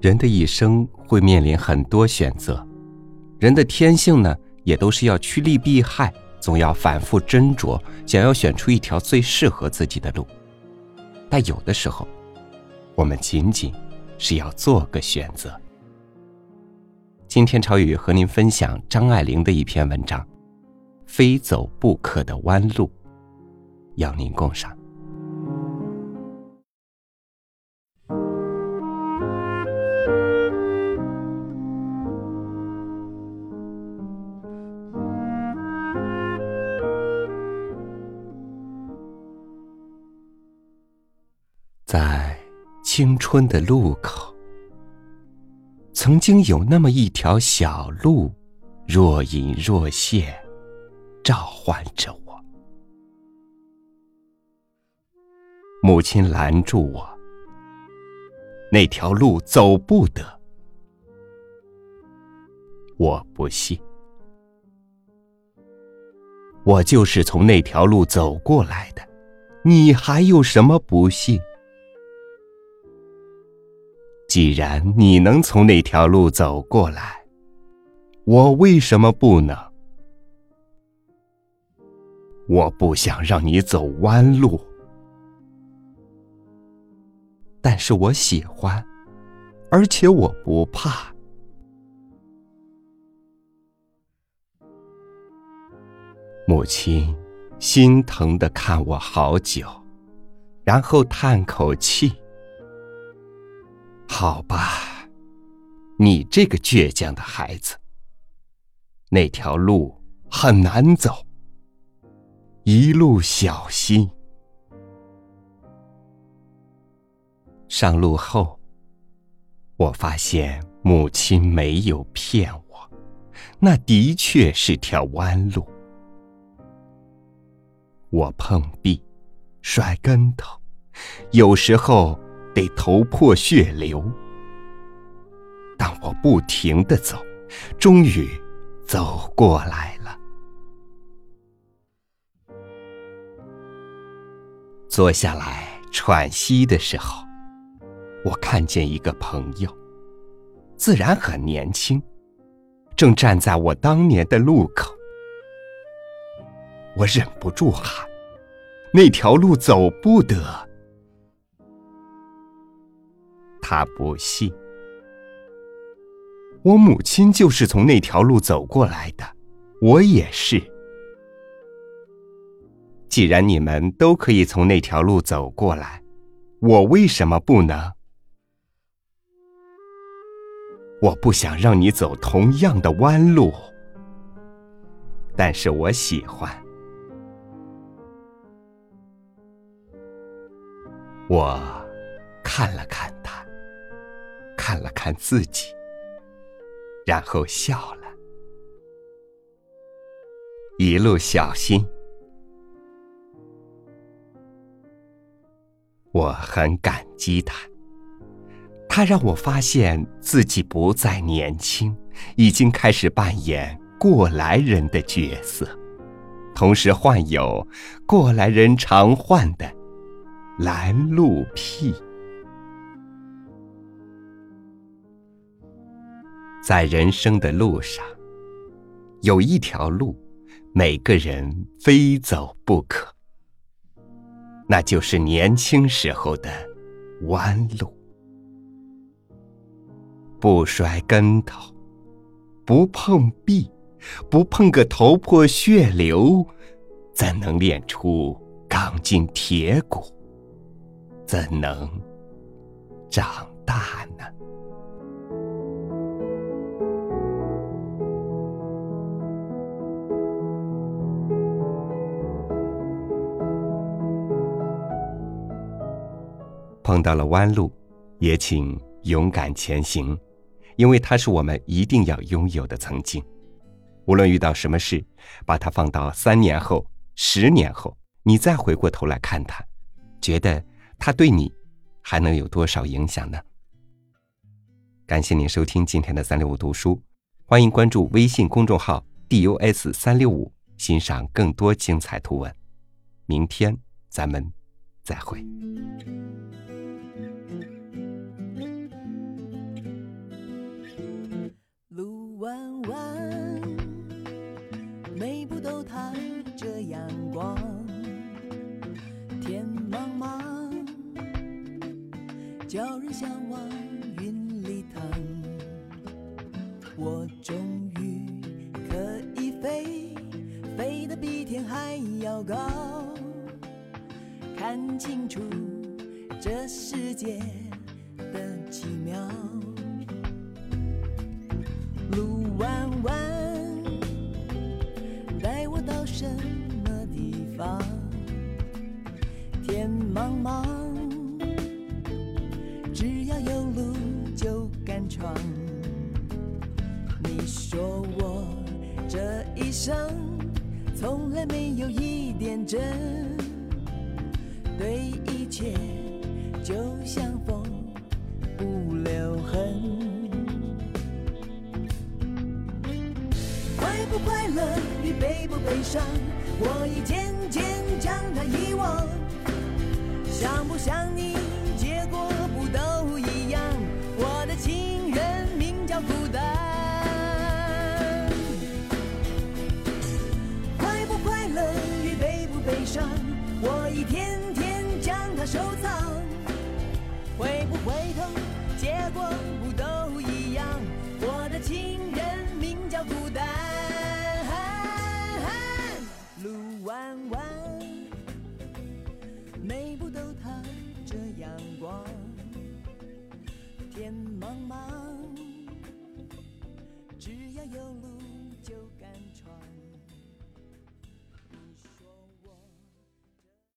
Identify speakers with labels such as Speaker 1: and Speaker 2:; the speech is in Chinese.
Speaker 1: 人的一生会面临很多选择，人的天性呢，也都是要趋利避害，总要反复斟酌，想要选出一条最适合自己的路。但有的时候，我们仅仅是要做个选择。今天朝雨和您分享张爱玲的一篇文章，《非走不可的弯路》，邀您共赏。青春的路口，曾经有那么一条小路，若隐若现，召唤着我。母亲拦住我，那条路走不得。我不信，我就是从那条路走过来的，你还有什么不信？既然你能从那条路走过来，我为什么不能？我不想让你走弯路，但是我喜欢，而且我不怕。母亲心疼的看我好久，然后叹口气。好吧，你这个倔强的孩子。那条路很难走，一路小心。上路后，我发现母亲没有骗我，那的确是条弯路。我碰壁，摔跟头，有时候。得头破血流，但我不停的走，终于走过来了。坐下来喘息的时候，我看见一个朋友，自然很年轻，正站在我当年的路口。我忍不住喊：“那条路走不得。”他不信，我母亲就是从那条路走过来的，我也是。既然你们都可以从那条路走过来，我为什么不能？我不想让你走同样的弯路，但是我喜欢。我看了看。看了看自己，然后笑了。一路小心，我很感激他。他让我发现自己不再年轻，已经开始扮演过来人的角色，同时患有过来人常患的拦路癖。在人生的路上，有一条路，每个人非走不可，那就是年轻时候的弯路。不摔跟头，不碰壁，不碰个头破血流，怎能练出钢筋铁骨？怎能长大呢？碰到了弯路，也请勇敢前行，因为它是我们一定要拥有的曾经。无论遇到什么事，把它放到三年后、十年后，你再回过头来看它，觉得它对你还能有多少影响呢？感谢您收听今天的三六五读书，欢迎关注微信公众号 “dus 三六五”，欣赏更多精彩图文。明天咱们再会。
Speaker 2: 叫人向往云里腾。我终于可以飞，飞得比天还要高，看清楚这世界的奇妙。路弯弯，带我到什么地方？天茫茫，敢闯。你说我这一生从来没有一点真，对一切就像风不留痕。快不快乐与悲不悲伤，我已渐渐将它遗忘。想不想你，头，结果不都一样？我的情人名叫孤单，路弯弯，每步都踏着阳光，天茫茫，只要有路就敢闯。